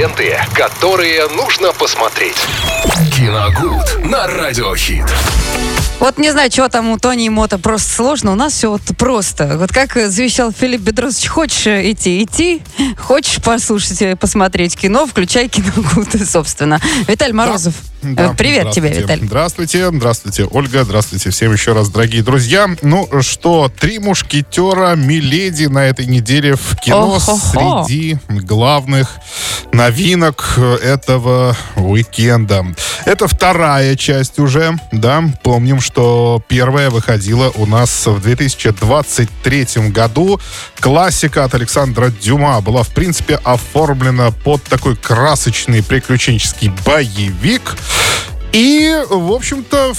ленты, которые нужно посмотреть. Киногуд на Радиохит. Вот не знаю, чего там у Тони и Мота просто сложно. У нас все вот просто. Вот как завещал Филипп Бедросович, хочешь идти, идти. Хочешь послушать, э, посмотреть кино, включай киногуд, собственно. Виталий Морозов. Да. Привет тебе, Виталий. Здравствуйте, здравствуйте, Ольга, здравствуйте всем еще раз, дорогие друзья. Ну что, три мушкетера Миледи на этой неделе в кино О-хо-хо. среди главных новинок этого уикенда. Это вторая часть уже, да, помним, что первая выходила у нас в 2023 году. Классика от Александра Дюма была, в принципе, оформлена под такой красочный приключенческий боевик. И, в общем-то,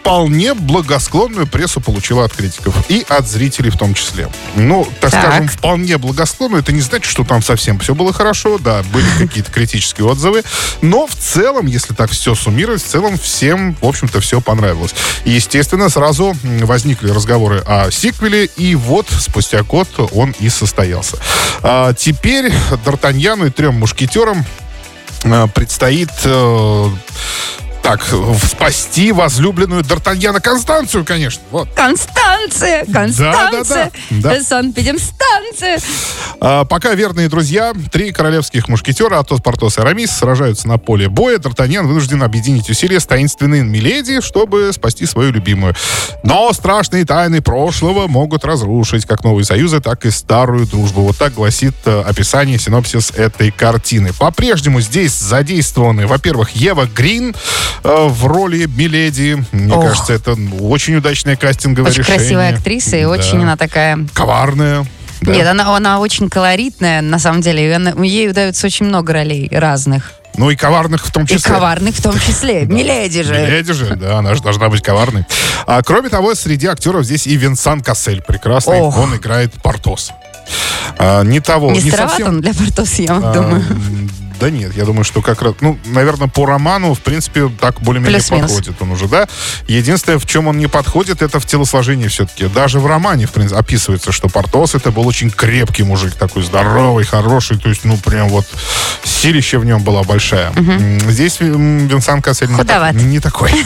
вполне благосклонную прессу получила от критиков. И от зрителей в том числе. Ну, так, так. скажем, вполне благосклонную. Это не значит, что там совсем все было хорошо. Да, были какие-то критические отзывы. Но в целом, если так все суммировать, в целом всем, в общем-то, все понравилось. И, естественно, сразу возникли разговоры о сиквеле. И вот спустя год он и состоялся. А теперь Д'Артаньяну и трем мушкетерам а, предстоит э, так, спасти возлюбленную Д'Артаньяна Констанцию, конечно. Вот. Констанция! Констанция! Да, да, да. Санкт-Петербург а, пока верные друзья, три королевских мушкетера, Атос, Портос и Арамис, сражаются на поле боя. Д'Артаньян вынужден объединить усилия с таинственной Миледи, чтобы спасти свою любимую. Но страшные тайны прошлого могут разрушить как новые союзы, так и старую дружбу. Вот так гласит э, описание, синопсис этой картины. По-прежнему здесь задействованы, во-первых, Ева Грин, в роли Миледи. Мне Ох. кажется, это очень удачное кастинговое очень решение. Очень красивая актриса и да. очень она такая... Коварная. Да. Нет, она, она очень колоритная, на самом деле. Она, ей удается очень много ролей разных. Ну и коварных в том числе. И коварных в том числе. Миледи же. Миледи же, да, она же должна быть коварной. А, кроме того, среди актеров здесь и Винсан Кассель прекрасный. Ох. Он играет Портос. А, не того. Не, не совсем... он для Портоса, я а, думаю. Да нет, я думаю, что как раз, ну, наверное, по роману, в принципе, так более-менее подходит он уже, да. Единственное, в чем он не подходит, это в телосложении все-таки. Даже в романе, в принципе, описывается, что Портос это был очень крепкий мужик, такой здоровый, хороший, то есть, ну, прям вот силище в нем была большая. Угу. Здесь Винсан Кассель не, не такой.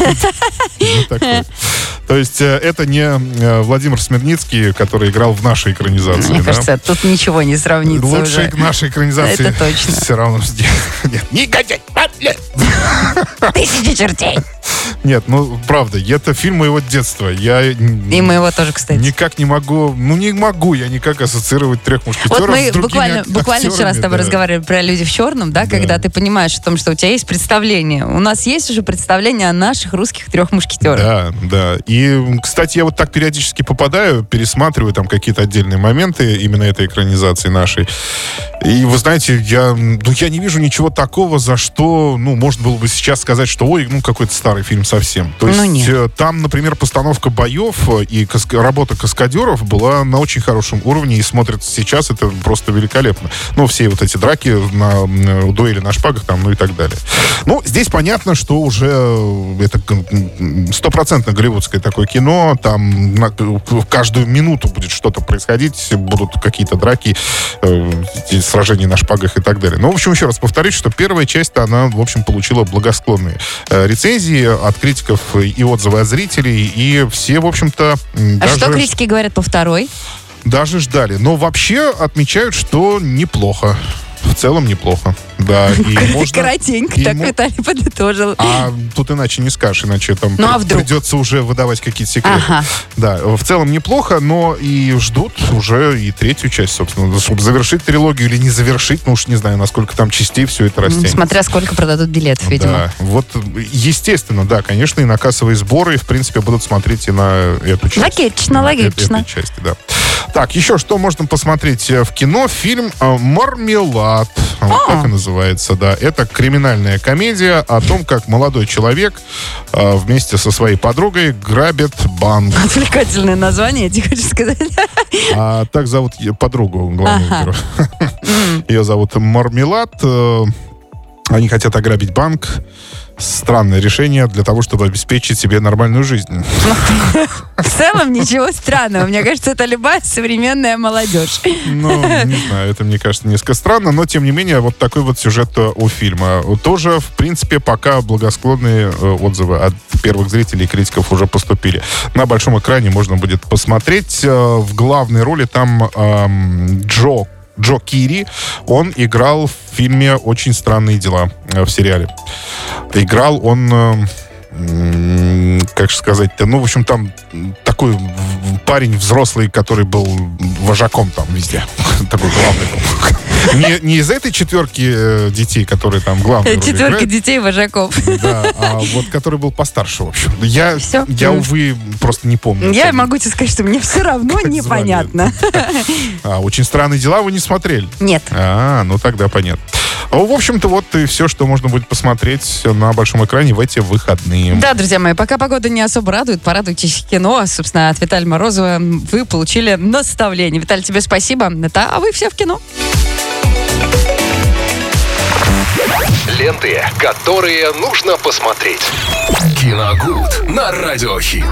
То есть э, это не э, Владимир Смирницкий, который играл в нашей экранизации. Мне кажется, тут ничего не сравнится Лучше нашей экранизации. Это точно. Все равно нет, негодяй! Тысячи чертей! Нет, ну, правда, это фильм моего детства. Я И моего тоже, кстати. Никак не могу, ну, не могу я никак ассоциировать трех мушкетеров Вот мы с буквально, буквально вчера с тобой да. разговаривали про «Люди в черном», да, да, когда ты понимаешь о том, что у тебя есть представление. У нас есть уже представление о наших русских трех мушкетерах. Да, да. И, кстати, я вот так периодически попадаю, пересматриваю там какие-то отдельные моменты именно этой экранизации нашей. И вы знаете, я, ну, я не вижу ничего такого, за что, ну, можно было бы сейчас сказать, что, ой, ну, какой-то старый фильм совсем. То ну, есть нет. Э, там, например, постановка боев э, и каск... работа каскадеров была на очень хорошем уровне и смотрится сейчас это просто великолепно. Ну, все вот эти драки на, на дуэли на шпагах там, ну и так далее. Ну, здесь понятно, что уже э, это стопроцентно голливудское такое кино, там на, каждую минуту будет что-то происходить, будут какие-то драки, э, сражения на шпагах и так далее. Но, в общем, еще раз повторюсь, что первая часть, она, в общем, получила благосклонные э, рецензии от критиков и отзывы от зрителей, и все, в общем-то... А даже... что критики говорят по второй? Даже ждали. Но вообще отмечают, что неплохо. В целом неплохо. Да, и можно... Коротенько и так мо... Виталий подытожил. А тут иначе не скажешь, иначе там ну, а вдруг? придется уже выдавать какие-то секреты. Ага. Да, в целом неплохо, но и ждут уже и третью часть, собственно, чтобы завершить трилогию или не завершить, ну уж не знаю, насколько там частей все это растянется. Смотря сколько продадут билетов, видимо. Да, вот естественно, да, конечно, и на кассовые сборы, в принципе, будут смотреть и на эту часть. Логично, на логично. Этой части, да. Так, еще что можно посмотреть в кино? Фильм «Мармелад». Вот а. так и называется, да. Это криминальная комедия о том, как молодой человек э, вместе со своей подругой грабит банк. Отвлекательное название, я тебе хочу сказать. А так зовут подругу главную ага. герою. Ее зовут Мармелад. Они хотят ограбить банк. странное решение для того, чтобы обеспечить себе нормальную жизнь. В целом ничего странного. Мне кажется, это любая современная молодежь. Ну, не знаю, это, мне кажется, несколько странно, но, тем не менее, вот такой вот сюжет э, у фильма. Тоже, в принципе, пока благосклонные э, отзывы от первых зрителей и критиков уже поступили. На большом экране можно будет посмотреть. Э, в главной роли там эм, Джо Джо Кири, он играл в фильме «Очень странные дела» в сериале. Играл он как же сказать-то, ну, в общем, там такой парень взрослый, который был вожаком там везде. Такой главный. Не, не из этой четверки э, детей, которые там главные. Четверки детей вожаков. Да, а вот который был постарше, в общем. Я, все? я увы, просто не помню. Я могу тебе сказать, что мне все равно непонятно. А, очень странные дела вы не смотрели? Нет. А, ну тогда понятно. В общем-то, вот и все, что можно будет посмотреть на большом экране в эти выходные. Да, друзья мои, пока погода не особо радует, порадуйтесь кино. Собственно, от Виталия Морозова вы получили наставление. Виталий, тебе спасибо. Да, а вы все в кино. Ленты, которые нужно посмотреть. Киногуд на радиохит.